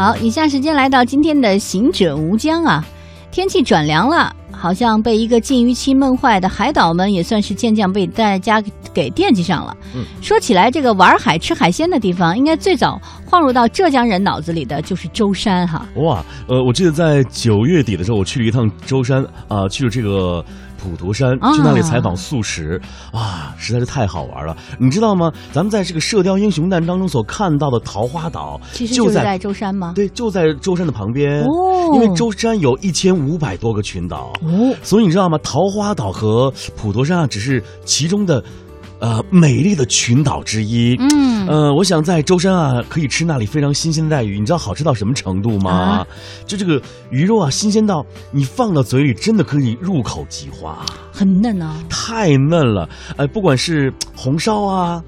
好，以下时间来到今天的行者无疆啊，天气转凉了，好像被一个禁渔期闷坏的海岛们也算是渐渐被大家给惦记上了。嗯，说起来，这个玩海吃海鲜的地方，应该最早晃入到浙江人脑子里的就是舟山哈。哇，呃，我记得在九月底的时候，我去了一趟舟山啊、去了这个普陀山，啊去那里采访素食啊，实在是太好玩了。你知道吗？咱们在这个《射雕英雄传》当中所看到的桃花岛，其实就在就是在舟山吗？对，就在舟山的旁边。哦因为舟山有一千五百多个群岛，哦，所以你知道吗？桃花岛和普陀山啊，只是其中的，呃，美丽的群岛之一。嗯，呃，我想在舟山啊，可以吃那里非常新鲜的带鱼。你知道好吃到什么程度吗？啊就这个鱼肉啊，新鲜到你放到嘴里真的可以入口即化，很嫩啊。太嫩了。呃，不管是红烧啊，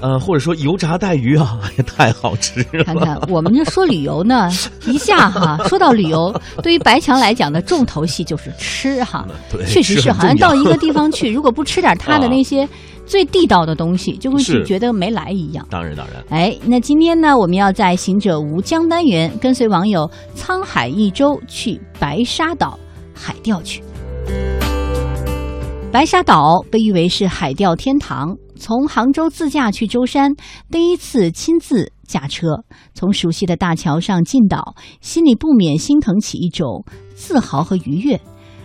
呃，或者说油炸带鱼啊，也太好吃了。看看我们这说旅游呢，一下哈，说到旅游，对于白强来讲的重头戏就是吃哈，确实是，好像到一个地方去，如果不吃点他的那些最地道的东西，就会是觉得没来一样。当然，当然。哎，那今天呢，我们要在行者无疆单元跟随网友沧海一舟去白沙岛海钓去。白沙岛被誉为是海钓天堂。从杭州自驾去舟山，第一次亲自驾车，从熟悉的大桥上进岛，心里不免心疼起一种自豪和愉悦。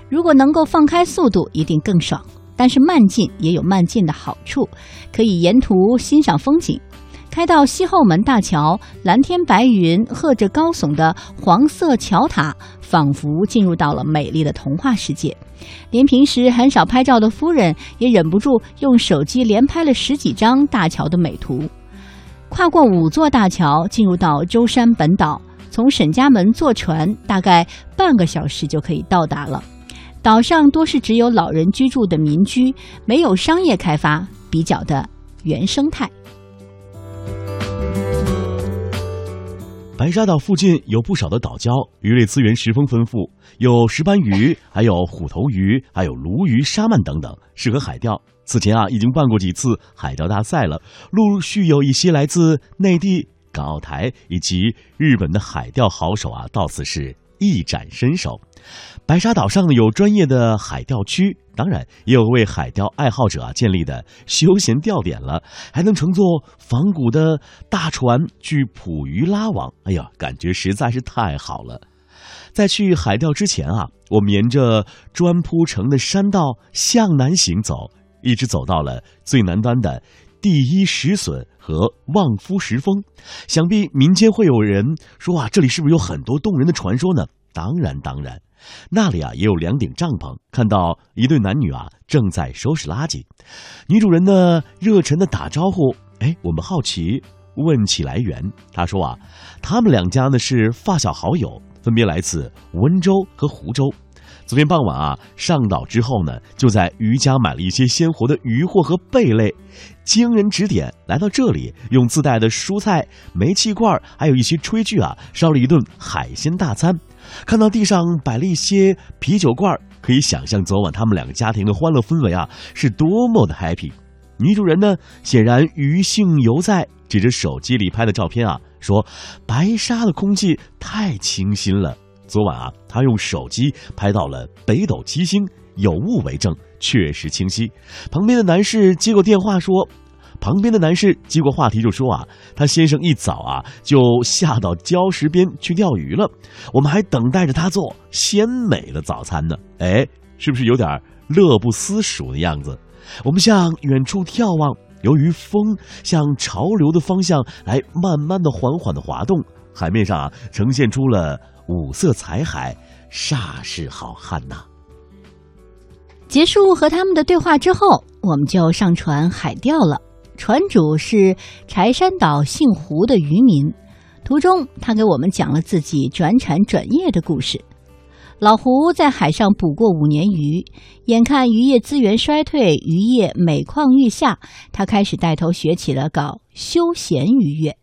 如果能够放开速度，一定更爽。但是慢进也有慢进的好处，可以沿途欣赏风景。开到西后门大桥，蓝天白云，和着高耸的黄色桥塔，仿佛进入到了美丽的童话世界。连平时很少拍照的夫人也忍不住用手机连拍了十几张大桥的美图。跨过五座大桥，进入到舟山本岛，从沈家门坐船大概半个小时就可以到达了。岛上多是只有老人居住的民居，没有商业开发，比较的原生态。白沙岛附近有不少的岛礁，鱼类资源十分丰富，有石斑鱼，还有虎头鱼，还有鲈鱼、沙鳗等等，适合海钓。此前啊，已经办过几次海钓大赛了，陆续有一些来自内地、港澳台以及日本的海钓好手啊，到此是一展身手。白沙岛上有专业的海钓区，当然也有为海钓爱好者啊建立的休闲钓点了，还能乘坐仿古的大船去捕鱼拉网。哎呀，感觉实在是太好了！在去海钓之前啊，我们沿着砖铺成的山道向南行走，一直走到了最南端的第一石笋和望夫石峰。想必民间会有人说啊，这里是不是有很多动人的传说呢？当然，当然。那里啊也有两顶帐篷，看到一对男女啊正在收拾垃圾，女主人呢热忱的打招呼，哎，我们好奇问起来源，她说啊，他们两家呢是发小好友，分别来自温州和湖州。昨天傍晚啊，上岛之后呢，就在渔家买了一些鲜活的鱼货和贝类。经人指点，来到这里，用自带的蔬菜、煤气罐，还有一些炊具啊，烧了一顿海鲜大餐。看到地上摆了一些啤酒罐，可以想象昨晚他们两个家庭的欢乐氛围啊，是多么的 happy。女主人呢，显然余兴犹在，指着手机里拍的照片啊，说：“白沙的空气太清新了。”昨晚啊，他用手机拍到了北斗七星，有物为证，确实清晰。旁边的男士接过电话说。旁边的男士接过话题就说啊，他先生一早啊就下到礁石边去钓鱼了，我们还等待着他做鲜美的早餐呢。哎，是不是有点乐不思蜀的样子？我们向远处眺望，由于风向潮流的方向来慢慢的、缓缓的滑动，海面上啊呈现出了五色彩海，煞是好看呐、结束和他们的对话之后，我们就上船海钓了。船主是柴山岛姓胡的渔民。途中，他给我们讲了自己转产转业的故事。老胡在海上捕过五年鱼，眼看渔业资源衰退，渔业每况愈下，他开始带头学起了搞休闲渔业。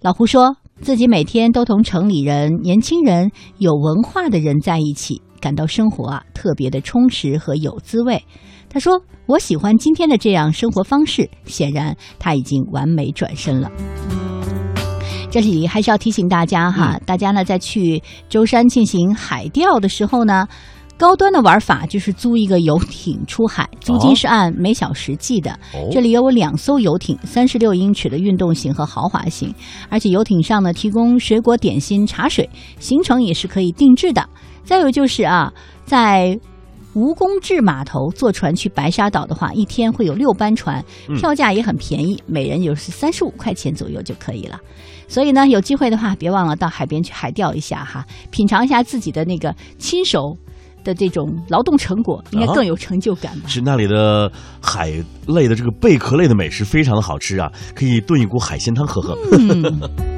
老胡说自己每天都同城里人、年轻人、有文化的人在一起，感到生活啊特别的充实和有滋味。他说：“我喜欢今天的这样生活方式。”显然，他已经完美转身了。这里还是要提醒大家哈，大家呢在去舟山进行海钓的时候呢。高端的玩法就是租一个游艇出海，租金是按每小时计的。这里有两艘游艇，三十六英尺的运动型和豪华型，而且游艇上呢提供水果、点心、茶水，行程也是可以定制的。再有就是啊，在蜈蚣峙码头坐船去白沙岛的话，一天会有六班船，票价也很便宜，每人就是三十五块钱左右就可以了。所以呢，有机会的话，别忘了到海边去海钓一下哈，品尝一下自己的那个亲手。的这种劳动成果应该更有成就感吧？是那里的海类的这个贝壳类的美食非常的好吃啊，可以炖一锅海鲜汤喝喝。